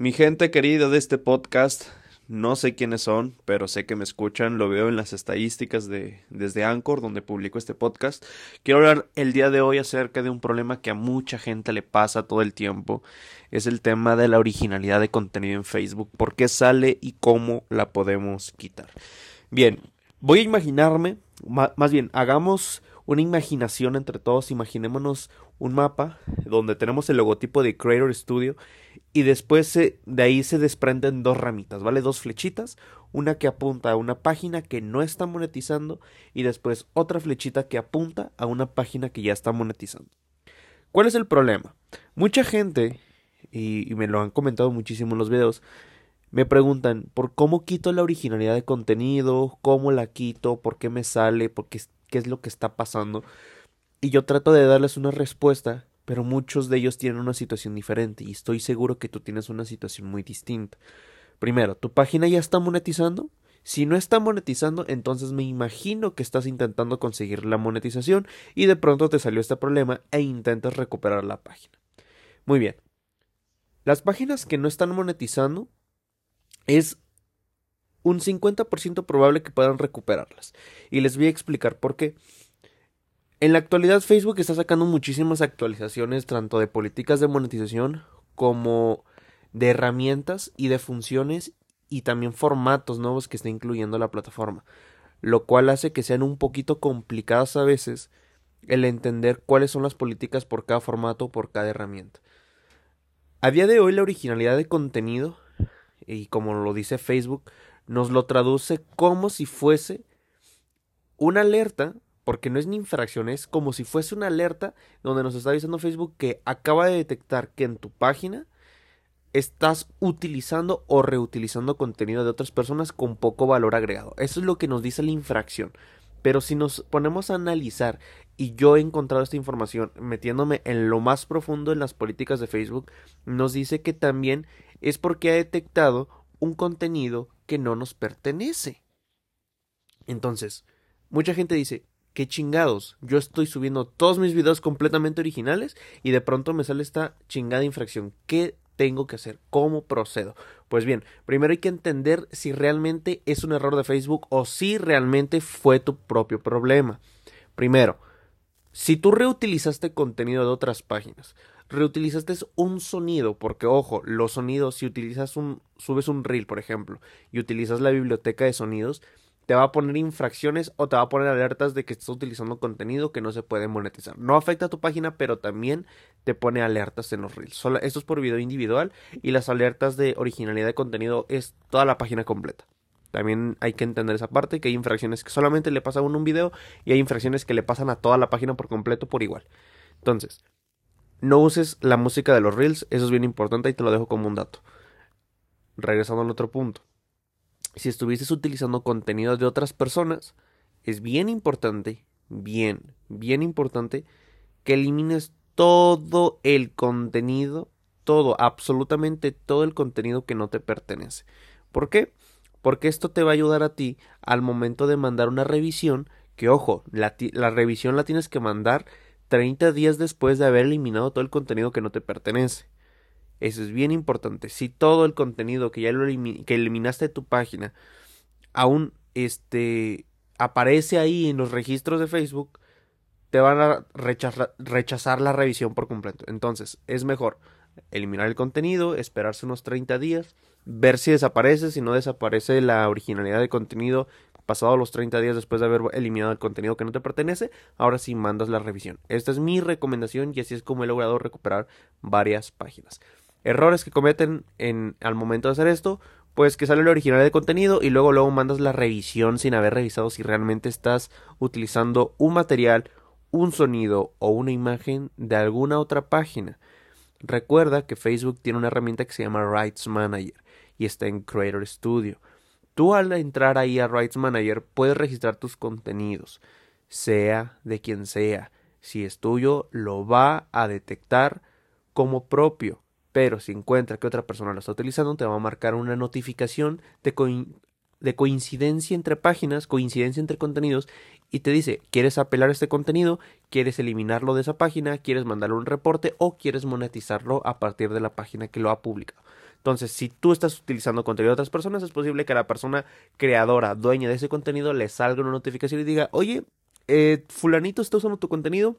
Mi gente querida de este podcast, no sé quiénes son, pero sé que me escuchan, lo veo en las estadísticas de desde Anchor, donde publico este podcast. Quiero hablar el día de hoy acerca de un problema que a mucha gente le pasa todo el tiempo. Es el tema de la originalidad de contenido en Facebook. ¿Por qué sale y cómo la podemos quitar? Bien, voy a imaginarme, más bien, hagamos una imaginación entre todos. Imaginémonos un mapa donde tenemos el logotipo de Creator Studio y después de ahí se desprenden dos ramitas, ¿vale? Dos flechitas, una que apunta a una página que no está monetizando y después otra flechita que apunta a una página que ya está monetizando. ¿Cuál es el problema? Mucha gente, y, me lo han comentado muchísimo en los videos, me preguntan por cómo quito la originalidad de contenido, cómo la quito, por qué me sale, por qué, qué es lo que está pasando. Y yo trato de darles una respuesta pero muchos de ellos tienen una situación diferente y estoy seguro que tú tienes una situación muy distinta. Primero, ¿tu página ya está monetizando? Si no está monetizando, entonces me imagino que estás intentando conseguir la monetización y de pronto te salió este problema e intentas recuperar la página. Muy bien. Las páginas que no están monetizando es un 50% probable que puedan recuperarlas. Y les voy a explicar por qué. En la actualidad Facebook está sacando muchísimas actualizaciones tanto de políticas de monetización como de herramientas y de funciones y también formatos nuevos que está incluyendo la plataforma, lo cual hace que sean un poquito complicadas a veces el entender cuáles son las políticas por cada formato o por cada herramienta. A día de hoy la originalidad de contenido, y como lo dice Facebook, nos lo traduce como si fuese una alerta porque no es ni infracción, es como si fuese una alerta donde nos está avisando Facebook que acaba de detectar que en tu página estás utilizando o reutilizando contenido de otras personas con poco valor agregado. Eso es lo que nos dice la infracción. Pero si nos ponemos a analizar, y yo he encontrado esta información metiéndome en lo más profundo en las políticas de Facebook, nos dice que también es porque ha detectado un contenido que no nos pertenece. Entonces, mucha gente dice, qué chingados. Yo estoy subiendo todos mis videos completamente originales y de pronto me sale esta chingada infracción. ¿Qué tengo que hacer? ¿Cómo procedo? Pues bien, primero hay que entender si realmente es un error de Facebook o si realmente fue tu propio problema. Primero, si tú reutilizaste contenido de otras páginas, reutilizaste un sonido, porque ojo, los sonidos, si utilizas un, subes un reel, por ejemplo, y utilizas la biblioteca de sonidos, te va a poner infracciones o te va a poner alertas de que estás utilizando contenido que no se puede monetizar. No afecta a tu página, pero también te pone alertas en los reels. esto es por video individual y las alertas de originalidad de contenido es toda la página completa. También hay que entender esa parte, que hay infracciones que solamente le pasan a un video y hay infracciones que le pasan a toda la página por completo por igual. Entonces, no uses la música de los reels, eso es bien importante y te lo dejo como un dato. Regresando al otro punto si estuvieses utilizando contenido de otras personas, es bien importante, bien, bien importante que elimines todo el contenido, todo, absolutamente todo el contenido que no te pertenece. ¿Por qué? Porque esto te va a ayudar a ti al momento de mandar una revisión, que ojo, la, la revisión la tienes que mandar 30 días después de haber eliminado todo el contenido que no te pertenece. Eso es bien importante. Si todo el contenido que ya lo que eliminaste de tu página aún este, aparece ahí en los registros de Facebook, te van a rechazar, rechazar la revisión por completo. Entonces, es mejor eliminar el contenido, esperarse unos 30 días, ver si desaparece, si no desaparece la originalidad del contenido pasado los 30 días después de haber eliminado el contenido que no te pertenece, ahora sí mandas la revisión. Esta es mi recomendación y así es como he logrado recuperar varias páginas errores que cometen en, al momento de hacer esto, pues que sale el original de contenido y luego luego mandas la revisión sin haber revisado si realmente estás utilizando un material, un sonido o una imagen de alguna otra página. Recuerda que Facebook tiene una herramienta que se llama Rights Manager y está en Creator Studio. Tú al entrar ahí a Rights Manager puedes registrar tus contenidos, sea de quien sea. Si es tuyo, lo va a detectar como propio pero si encuentra que otra persona lo está utilizando, te va a marcar una notificación de de coincidencia entre páginas, coincidencia entre contenidos, y te dice, ¿quieres apelar este contenido? ¿Quieres eliminarlo de esa página? ¿Quieres mandarle un reporte? ¿O quieres monetizarlo a partir de la página que lo ha publicado? Entonces, si tú estás utilizando contenido de otras personas, es posible que la persona creadora, dueña de ese contenido, le salga una notificación y diga, oye, eh, fulanito está usando tu contenido,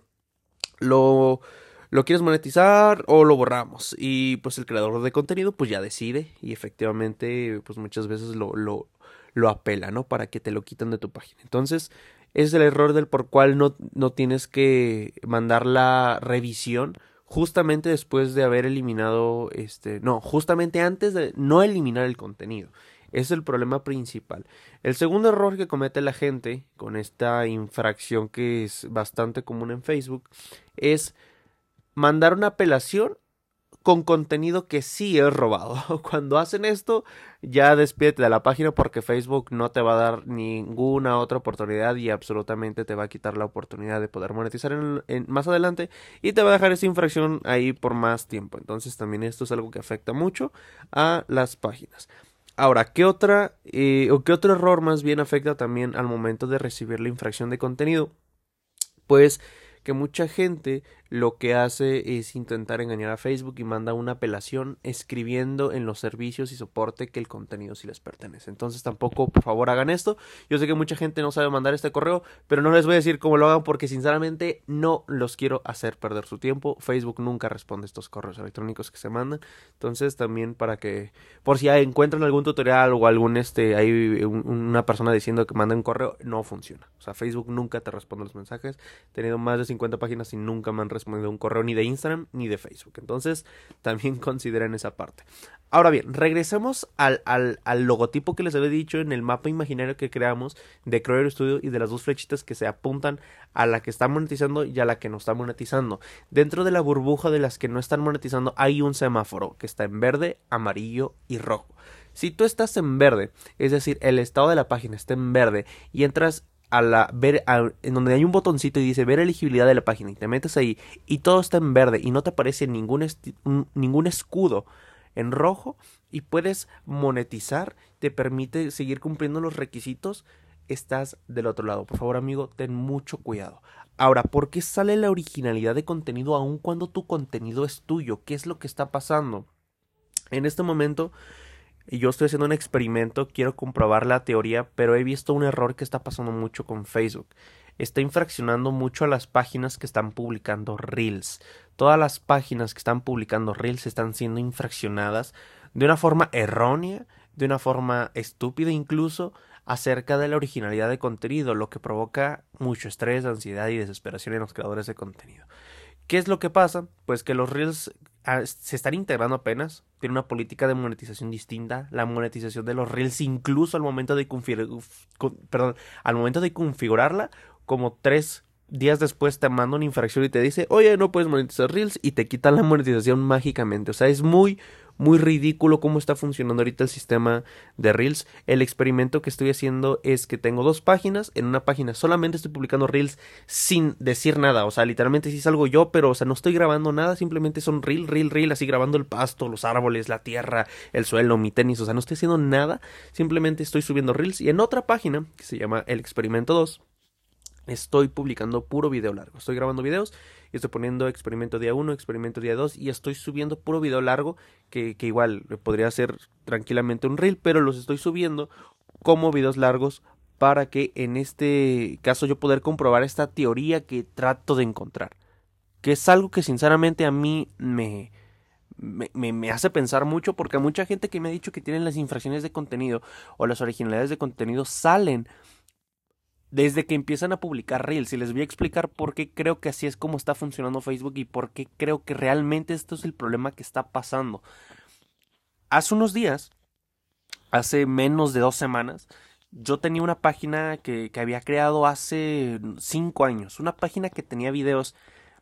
lo, lo quieres monetizar o lo borramos. Y pues el creador de contenido pues ya decide y efectivamente pues muchas veces lo, lo, apela, ¿no? Para que te lo quiten de tu página. Entonces, es el error del por cual no, no tienes que mandar la revisión justamente después de haber eliminado este no justamente antes de no eliminar el contenido es el problema principal el segundo error que comete la gente con esta infracción que es bastante común en Facebook es mandar una apelación con contenido que sí es robado. Cuando hacen esto, ya despídete de la página porque Facebook no te va a dar ninguna otra oportunidad y absolutamente te va a quitar la oportunidad de poder monetizar más adelante y te va a dejar esa infracción ahí por más tiempo. Entonces también esto es algo que afecta mucho a las páginas. Ahora, ¿qué otra eh, o qué otro error más bien afecta también al momento de recibir la infracción de contenido? Pues que mucha gente lo que hace es intentar engañar a Facebook y manda una apelación escribiendo en los servicios y soporte que el contenido sí les pertenece. Entonces tampoco, por favor, hagan esto. Yo sé que mucha gente no sabe mandar este correo, pero no les voy a decir cómo lo hagan porque sinceramente no los quiero hacer perder su tiempo. Facebook nunca responde estos correos electrónicos que se mandan. Entonces también para que, por si encuentran algún tutorial o algún, este, hay una persona diciendo que manda un correo, no funciona. O sea, Facebook nunca te responde los mensajes. He tenido más de 50 páginas y nunca me han respondido de un correo ni de Instagram ni de Facebook. Entonces, también consideren esa parte. Ahora bien, regresemos al, al, al, logotipo que les había dicho en el mapa imaginario que creamos de Creator Studio y de las dos flechitas que se apuntan a la que está monetizando y a la que no está monetizando. Dentro de la burbuja de las que no están monetizando hay un semáforo que está en verde, amarillo y rojo. Si tú estás en verde, es decir, el estado de la página está en verde y entras a la ver en donde hay un botoncito y dice ver elegibilidad de la página y te metes ahí y todo está en verde y no te aparece ningún, ningún escudo en rojo y puedes monetizar, te permite seguir cumpliendo los requisitos, estás del otro lado. Por favor, amigo, ten mucho cuidado. Ahora, ¿por qué sale la originalidad de contenido aun cuando tu contenido es tuyo? ¿Qué es lo que está pasando? En este momento y yo estoy haciendo un experimento, quiero comprobar la teoría, pero he visto un error que está pasando mucho con Facebook. Está infraccionando mucho a las páginas que están publicando Reels. Todas las páginas que están publicando Reels están siendo infraccionadas de una forma errónea, de una forma estúpida incluso, acerca de la originalidad de contenido, lo que provoca mucho estrés, ansiedad y desesperación en los creadores de contenido. ¿Qué es lo que pasa? Pues que los Reels ah, se están integrando apenas, tiene una política de monetización distinta, la monetización de los Reels incluso al momento de al momento de configurarla, como tres días después te manda una infracción y te dice, oye, no puedes monetizar Reels y te quitan la monetización mágicamente. O sea, es muy, muy ridículo cómo está funcionando ahorita el sistema de Reels. El experimento que estoy haciendo es que tengo dos páginas. En una página solamente estoy publicando Reels sin decir nada. O sea, literalmente sí salgo yo, pero o sea, no estoy grabando nada. Simplemente son Reel, Reel, Reel, así grabando el pasto, los árboles, la tierra, el suelo, mi tenis. O sea, no estoy haciendo nada. Simplemente estoy subiendo Reels. Y en otra página, que se llama El Experimento 2, estoy publicando puro video largo. Estoy grabando videos y estoy poniendo experimento día 1, experimento día 2 y estoy subiendo puro video largo que, que igual podría ser tranquilamente un reel, pero los estoy subiendo como videos largos para que en este caso yo poder comprobar esta teoría que trato de encontrar. Que es algo que sinceramente a mí me, me, me, hace pensar mucho porque mucha gente que me ha dicho que tienen las infracciones de contenido o las originalidades de contenido salen desde que empiezan a publicar Reels y les voy a explicar por qué creo que así es como está funcionando Facebook y por qué creo que realmente esto es el problema que está pasando. Hace unos días, hace menos de dos semanas, yo tenía una página que, que había creado hace cinco años, una página que tenía videos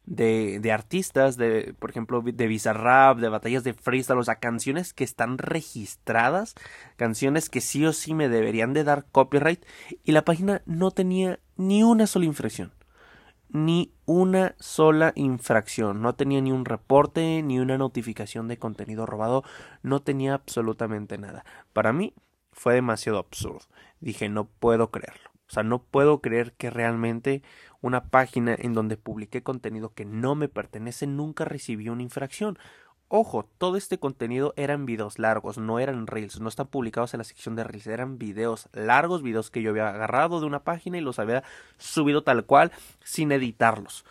de, artistas, de, por ejemplo, de Bizarrap, de batallas de freestyle, o sea, canciones que están registradas, canciones que sí o sí me deberían de dar copyright, y la página no tenía ni una sola infracción. Ni una sola infracción. No tenía ni un reporte, ni una notificación de contenido robado. No tenía absolutamente nada. Para mí, fue demasiado absurdo. Dije, no puedo creerlo. O sea, no puedo creer que realmente una página en donde publiqué contenido que no me pertenece nunca recibió una infracción. Ojo, todo este contenido eran videos largos, no eran reels, no están publicados en la sección de reels, eran videos largos, videos que yo había agarrado de una página y los había subido tal cual sin editarlos.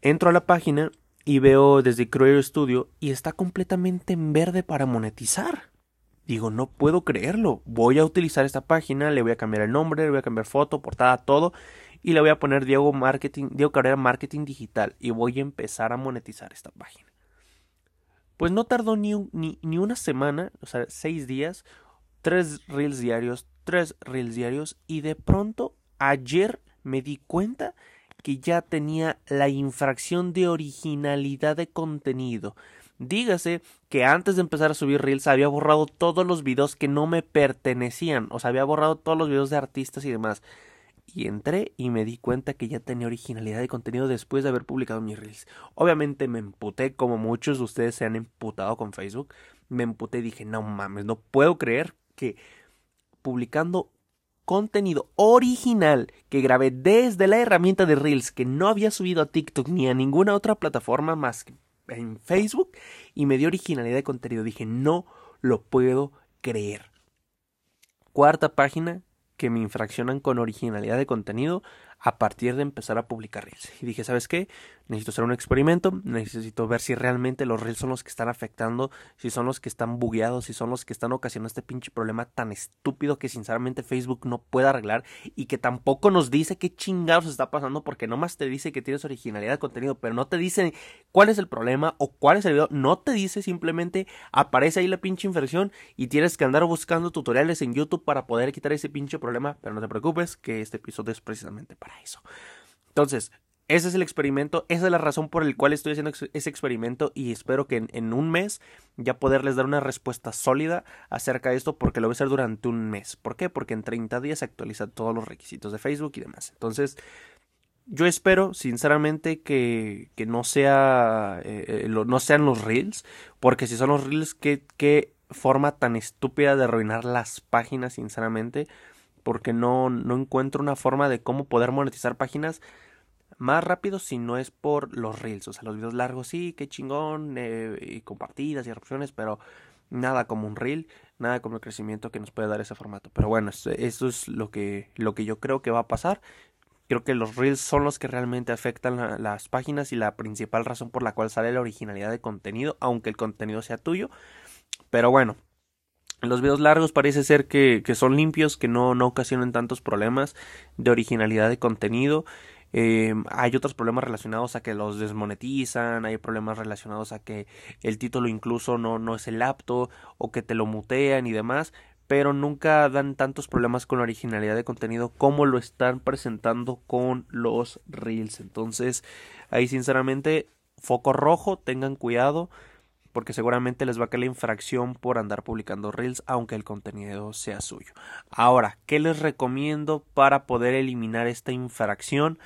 Entro a la página y veo desde Creator Studio y está completamente en verde para monetizar. Digo, no puedo creerlo. Voy a utilizar esta página, le voy a cambiar el nombre, le voy a cambiar foto, portada, todo y le voy a poner Diego Marketing, Diego Carrera Marketing Digital y voy a empezar a monetizar esta página. Pues no tardó ni, ni, ni una semana, o sea, seis días, tres reels diarios, tres reels diarios, y de pronto ayer me di cuenta que ya tenía la infracción de originalidad de contenido. Dígase que antes de empezar a subir Reels había borrado todos los videos que no me pertenecían, o sea, había borrado todos los videos de artistas y demás y entré y me di cuenta que ya tenía originalidad de contenido después de haber publicado mis reels. Obviamente me emputé como muchos de ustedes se han emputado con Facebook. Me emputé y dije, no mames, no puedo creer que publicando contenido original que grabé desde la herramienta de Reels que no había subido a TikTok ni a ninguna otra plataforma más que en Facebook y me dio originalidad de contenido. Dije, no lo puedo creer. Cuarta página que me infraccionan con originalidad de contenido a partir de empezar a publicar reels. Y dije, ¿sabes qué? Necesito hacer un experimento, necesito ver si realmente los reels son los que están afectando, si son los que están bugueados, si son los que están ocasionando este pinche problema tan estúpido que sinceramente Facebook no puede arreglar y que tampoco nos dice qué chingados está pasando porque nomás te dice que tienes originalidad de contenido, pero no te dice cuál es el problema o cuál es el video, no te dice simplemente aparece ahí la pinche infracción y tienes que andar buscando tutoriales en YouTube para poder quitar ese pinche problema, pero no te preocupes que este episodio es precisamente para eso. Entonces, ese es el experimento, esa es la razón por la cual estoy haciendo ese experimento y espero que en, un mes ya poderles dar una respuesta sólida acerca de esto porque lo voy a hacer durante un mes. ¿Por qué? Porque en 30 días se actualizan todos los requisitos de Facebook y demás. Entonces, yo espero sinceramente que, que no, sea, eh, eh, no sean los reels, porque si son los reels, ¿qué, qué forma tan estúpida de arruinar las páginas, sinceramente porque no, no encuentro una forma de cómo poder monetizar páginas más rápido si no es por los reels. O sea, los videos largos sí, qué chingón, eh, y compartidas y erupciones, pero nada como un reel, nada como el crecimiento que nos puede dar ese formato. Pero bueno, eso, es lo que, lo que yo creo que va a pasar. Creo que los reels son los que realmente afectan las páginas y la principal razón por la cual sale la originalidad de contenido, aunque el contenido sea tuyo. Pero bueno, los videos largos parece ser que, que son limpios, que no, no ocasionan tantos problemas de originalidad de contenido. Eh, hay otros problemas relacionados a que los desmonetizan, hay problemas relacionados a que el título incluso no, no es el apto o que te lo mutean y demás, pero nunca dan tantos problemas con la originalidad de contenido como lo están presentando con los reels. Entonces, ahí sinceramente, foco rojo, tengan cuidado porque seguramente les va a caer la infracción por andar publicando reels aunque el contenido sea suyo. Ahora, ¿qué les recomiendo para poder eliminar esta infracción?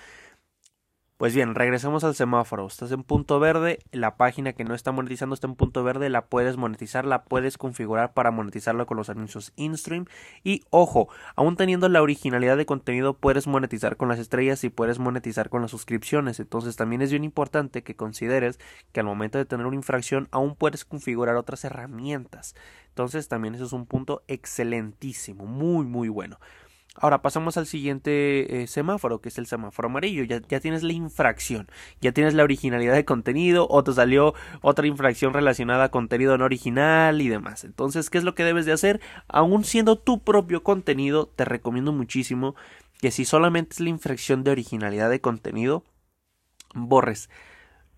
Pues bien, regresemos al semáforo. Estás en punto verde, la página que no está monetizando está en punto verde, la puedes monetizar, la puedes configurar para monetizarlo con los anuncios in-stream. Y ojo, aún teniendo la originalidad de contenido, puedes monetizar con las estrellas y puedes monetizar con las suscripciones. Entonces también es bien importante que consideres que al momento de tener una infracción aún puedes configurar otras herramientas. Entonces también eso es un punto excelentísimo, muy muy bueno. Ahora pasamos al siguiente eh, semáforo, que es el semáforo amarillo. Ya, tienes la infracción, ya tienes la originalidad de contenido, o te salió otra infracción relacionada a contenido no original y demás. Entonces, ¿qué es lo que debes de hacer? Aún siendo tu propio contenido, te recomiendo muchísimo que si solamente es la infracción de originalidad de contenido, borres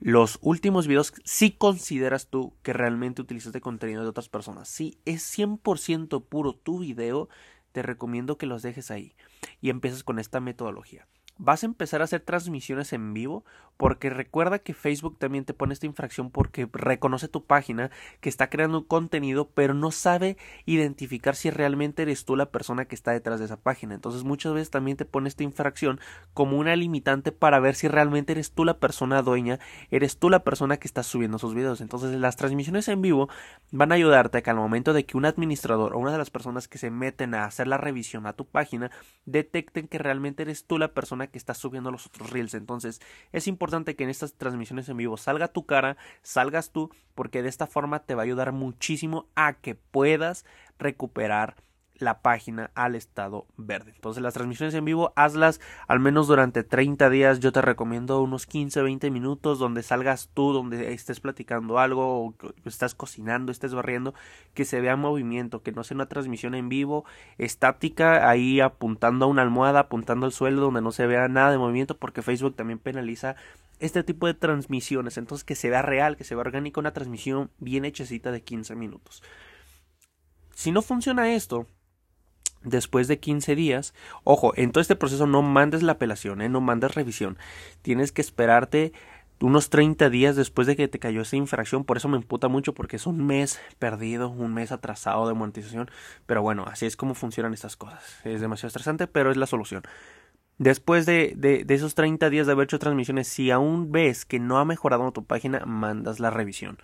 los últimos videos si consideras tú que realmente utilizaste contenido de otras personas. Si es 100% puro tu video, te recomiendo que los dejes ahí y empieces con esta metodología. Vas a empezar a hacer transmisiones en vivo porque recuerda que Facebook también te pone esta infracción porque reconoce tu página que está creando un contenido pero no sabe identificar si realmente eres tú la persona que está detrás de esa página. Entonces muchas veces también te pone esta infracción como una limitante para ver si realmente eres tú la persona dueña eres tú la persona que está subiendo sus videos. Entonces las transmisiones en vivo van a ayudarte a que al momento de que un administrador o una de las personas que se meten a hacer la revisión a tu página detecten que realmente eres tú la persona que está subiendo los otros reels. Entonces, es importante que en estas transmisiones en vivo salga tu cara, salgas tú, porque de esta forma te va a ayudar muchísimo a que puedas recuperar la página al estado verde. Entonces las transmisiones en vivo hazlas al menos durante 30 días. Yo te recomiendo unos 15, 20 minutos donde salgas tú, donde estés platicando algo, o estás cocinando, estés barriendo, que se vea movimiento, que no sea una transmisión en vivo estática ahí apuntando a una almohada, apuntando al suelo donde no se vea nada de movimiento porque Facebook también penaliza este tipo de transmisiones. Entonces que se vea real, que se vea orgánica una transmisión bien hechecita de 15 minutos. Si no funciona esto, después de 15 días. Ojo, en todo este proceso no mandes la apelación, ¿eh? no mandes revisión. Tienes que esperarte unos 30 días después de que te cayó esa infracción. Por eso me imputa mucho, porque es un mes perdido, un mes atrasado de monetización. Pero bueno, así es como funcionan estas cosas. Es demasiado estresante, pero es la solución. Después de, de, de, esos 30 días de haber hecho transmisiones, si aún ves que no ha mejorado tu página, mandas la revisión.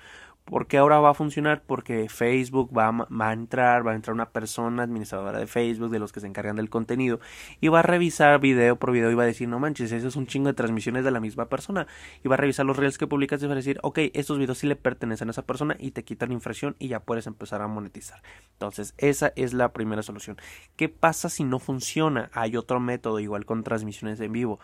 ¿Por qué ahora va a funcionar? Porque Facebook va a, entrar, va a entrar una persona administradora de Facebook, de los que se encargan del contenido, y va a revisar video por video y va a decir, no manches, eso es un chingo de transmisiones de la misma persona. Y va a revisar los reels que publicas y va a decir, ok, estos videos sí le pertenecen a esa persona y te quitan infracción y ya puedes empezar a monetizar. Entonces, esa es la primera solución. ¿Qué pasa si no funciona? Hay otro método igual con transmisiones en vivo.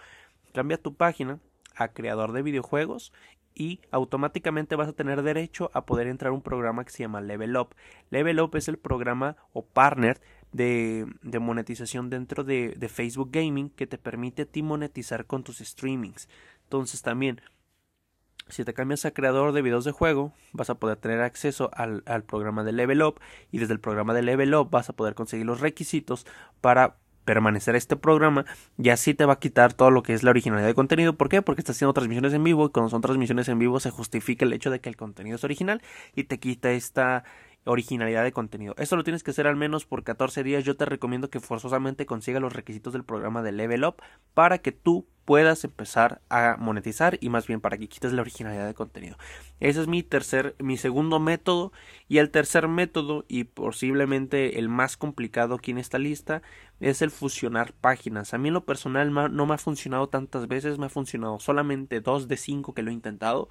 Cambia tu página a creador de videojuegos y automáticamente vas a tener derecho a poder entrar a un programa que se llama Level Up. Level Up es el programa o partner de, monetización dentro de, de, Facebook Gaming que te permite a ti monetizar con tus streamings. Entonces también, si te cambias a creador de videos de juego, vas a poder tener acceso al, al programa de Level Up y desde el programa de Level Up vas a poder conseguir los requisitos para permanecer este programa y así te va a quitar todo lo que es la originalidad de contenido. ¿Por qué? Porque estás haciendo transmisiones en vivo y cuando son transmisiones en vivo se justifica el hecho de que el contenido es original y te quita esta originalidad de contenido. Esto lo tienes que hacer al menos por 14 días. Yo te recomiendo que forzosamente consigas los requisitos del programa de Level Up para que tú puedas empezar a monetizar y más bien para que quites la originalidad de contenido. Ese es mi tercer, mi segundo método y el tercer método y posiblemente el más complicado aquí en esta lista es el fusionar páginas. A mí en lo personal no me ha funcionado tantas veces, me ha funcionado solamente dos de cinco que lo he intentado.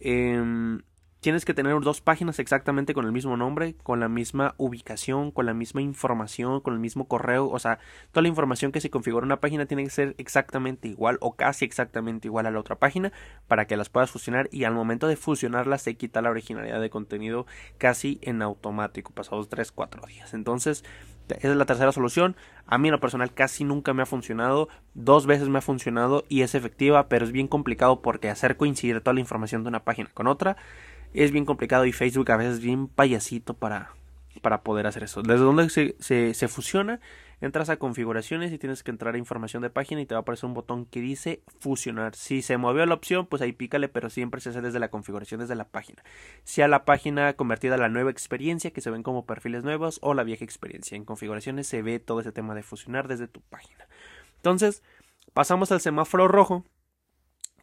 Eh, tienes que tener dos páginas exactamente con el mismo nombre, con la misma ubicación, con la misma información, con el mismo correo, o sea, toda la información que se configura en una página tiene que ser exactamente igual o casi exactamente igual a la otra página para que las puedas fusionar y al momento de fusionarlas se quita la originalidad de contenido casi en automático, pasados 3, 4 días. Entonces, esa es la tercera solución. A mí en lo personal casi nunca me ha funcionado. Dos veces me ha funcionado y es efectiva, pero es bien complicado porque hacer coincidir toda la información de una página con otra es bien complicado y Facebook a veces es bien payasito para, para poder hacer eso. Desde donde se, se, se, fusiona, entras a configuraciones y tienes que entrar a información de página y te va a aparecer un botón que dice fusionar. Si se movió la opción, pues ahí pícale, pero siempre se hace desde la configuración, desde la página. Sea la página convertida a la nueva experiencia, que se ven como perfiles nuevos, o la vieja experiencia. En configuraciones se ve todo ese tema de fusionar desde tu página. Entonces, pasamos al semáforo rojo,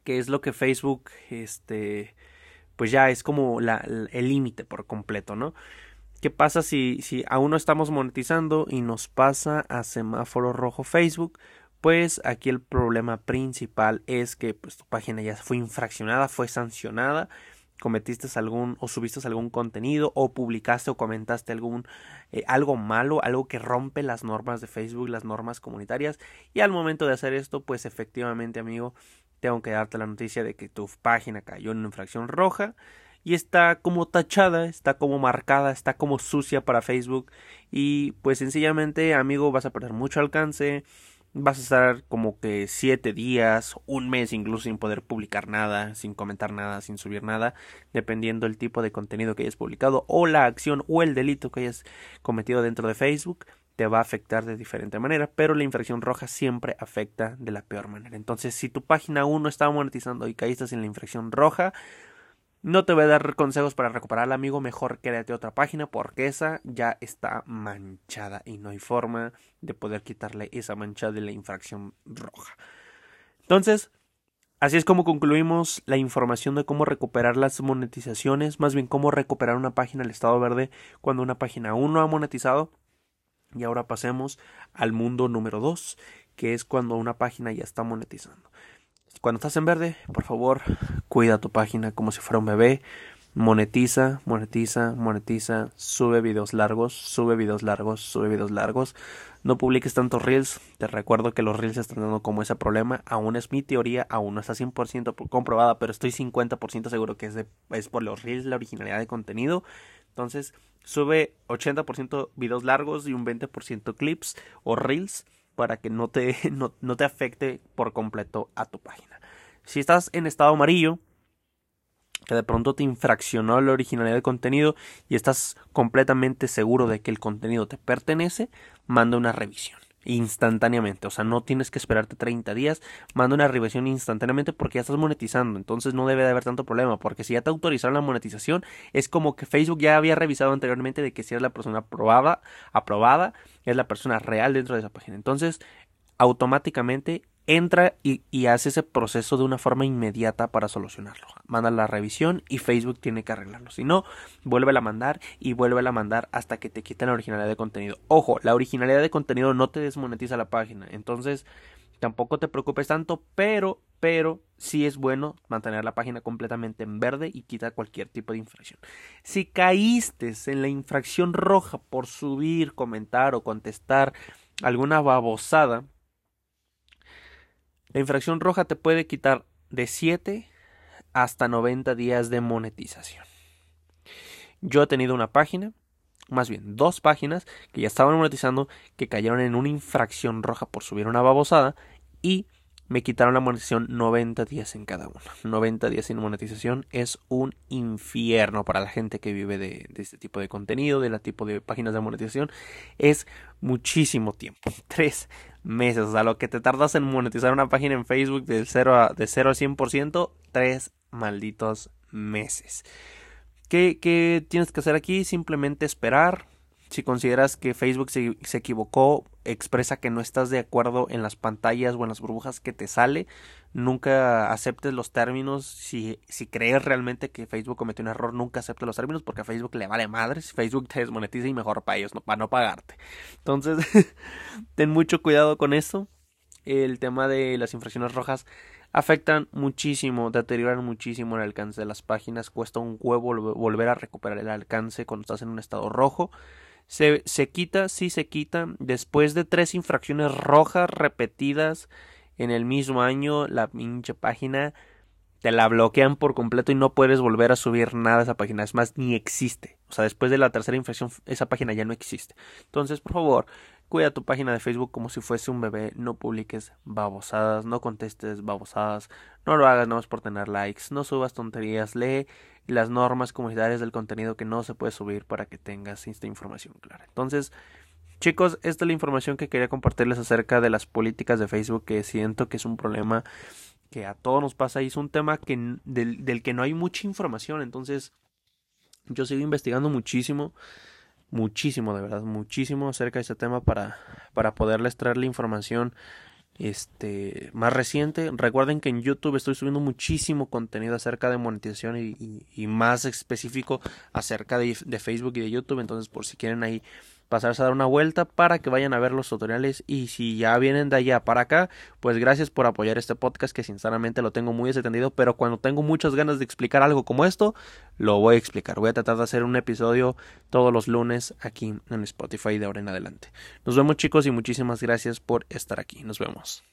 que es lo que Facebook, este pues ya es como el límite por completo, ¿no? ¿Qué pasa si, si aún no estamos monetizando y nos pasa a semáforo rojo Facebook? Pues aquí el problema principal es que pues, tu página ya fue infraccionada, fue sancionada, cometiste algún o subiste algún contenido o publicaste o comentaste algún eh, algo malo, algo que rompe las normas de Facebook, las normas comunitarias y al momento de hacer esto, pues efectivamente, amigo, tengo que darte la noticia de que tu página cayó en una infracción roja y está como tachada, está como marcada, está como sucia para Facebook. Y pues sencillamente amigo vas a perder mucho alcance, vas a estar como que siete días, un mes incluso sin poder publicar nada, sin comentar nada, sin subir nada, dependiendo el tipo de contenido que hayas publicado o la acción o el delito que hayas cometido dentro de Facebook te va a afectar de diferente manera, pero la infracción roja siempre afecta de la peor manera. Entonces, si tu página 1 estaba monetizando y caíste en la infracción roja, no te voy a dar consejos para recuperarla, amigo. Mejor créate otra página porque esa ya está manchada y no hay forma de poder quitarle esa mancha de la infracción roja. Entonces, así es como concluimos la información de cómo recuperar las monetizaciones, más bien cómo recuperar una página al estado verde cuando una página aún no ha monetizado. Y ahora pasemos al mundo número 2, que es cuando una página ya está monetizando. Cuando estás en verde, por favor, cuida tu página como si fuera un bebé. Monetiza, monetiza, monetiza, sube videos largos, sube videos largos, sube videos largos. No publiques tantos reels. Te recuerdo que los reels están dando como ese problema. Aún es mi teoría, aún no está 100% comprobada, pero estoy 50% seguro que es, es por los reels, la originalidad de contenido. Entonces, sube 80% videos largos y un 20% clips o reels para que no te, no, te afecte por completo a tu página. Si estás en estado amarillo, que de pronto te infraccionó la originalidad del contenido y estás completamente seguro de que el contenido te pertenece, manda una revisión instantáneamente. O sea, no tienes que esperarte 30 días. Manda una revisión instantáneamente porque ya estás monetizando. Entonces no debe de haber tanto problema. Porque si ya te autorizaron la monetización, es como que Facebook ya había revisado anteriormente de que si eres la persona aprobada, aprobada, es la persona real dentro de esa página. Entonces, automáticamente entra y, hace ese proceso de una forma inmediata para solucionarlo. Manda la revisión y Facebook tiene que arreglarlo. Si no, vuelve a mandar y vuelve a mandar hasta que te quiten la originalidad de contenido. Ojo, la originalidad de contenido no te desmonetiza la página. Entonces, tampoco te preocupes tanto, pero, pero sí es bueno mantener la página completamente en verde y quitar cualquier tipo de infracción. Si caíste en la infracción roja por subir, comentar o contestar alguna babosada, la infracción roja te puede quitar de 7 hasta 90 días de monetización. Yo he tenido una página, más bien dos páginas, que ya estaban monetizando, que cayeron en una infracción roja por subir una babosada y me quitaron la monetización 90 días en cada uno. 90 días sin monetización es un infierno para la gente que vive de, este tipo de contenido, de la tipo de páginas de monetización. Es muchísimo tiempo. Tres meses. O sea, lo que te tardas en monetizar una página en Facebook de 0 a, de 0 a 100%, tres malditos meses. ¿Qué, ¿Qué tienes que hacer aquí? Simplemente esperar si consideras que Facebook se, equivocó, expresa que no estás de acuerdo en las pantallas o en las burbujas que te sale. Nunca aceptes los términos. Si, si crees realmente que Facebook cometió un error, nunca aceptes los términos porque a Facebook le vale madres. Facebook te desmonetiza y mejor para ellos, no, para no pagarte. Entonces, ten mucho cuidado con eso. El tema de las infracciones rojas afectan muchísimo, deterioran muchísimo el alcance de las páginas. Cuesta un huevo volver a recuperar el alcance cuando estás en un estado rojo. Se, se quita, sí se quita. Después de tres infracciones rojas repetidas en el mismo año, la pinche página te la bloquean por completo y no puedes volver a subir nada a esa página. Es más, ni existe. O sea, después de la tercera infracción, esa página ya no existe. Entonces, por favor, cuida tu página de Facebook como si fuese un bebé. No publiques babosadas, no contestes babosadas, no lo hagas nada más por tener likes, no subas tonterías, lee las normas comunitarias del contenido que no se puede subir para que tengas esta información clara. Entonces, chicos, esta es la información que quería compartirles acerca de las políticas de Facebook que siento que es un problema que a todos nos pasa y es un tema que, del, del que no hay mucha información. Entonces, yo sigo investigando muchísimo muchísimo, de verdad, muchísimo acerca de este tema para, para poderles traer la información este más reciente. Recuerden que en YouTube estoy subiendo muchísimo contenido acerca de monetización y, y, más específico acerca de, de, Facebook y de YouTube. Entonces, por si quieren ahí pasarse a dar una vuelta para que vayan a ver los tutoriales y si ya vienen de allá para acá, pues gracias por apoyar este podcast que sinceramente lo tengo muy desentendido, pero cuando tengo muchas ganas de explicar algo como esto, lo voy a explicar. Voy a tratar de hacer un episodio todos los lunes aquí en Spotify de ahora en adelante. Nos vemos chicos y muchísimas gracias por estar aquí. Nos vemos.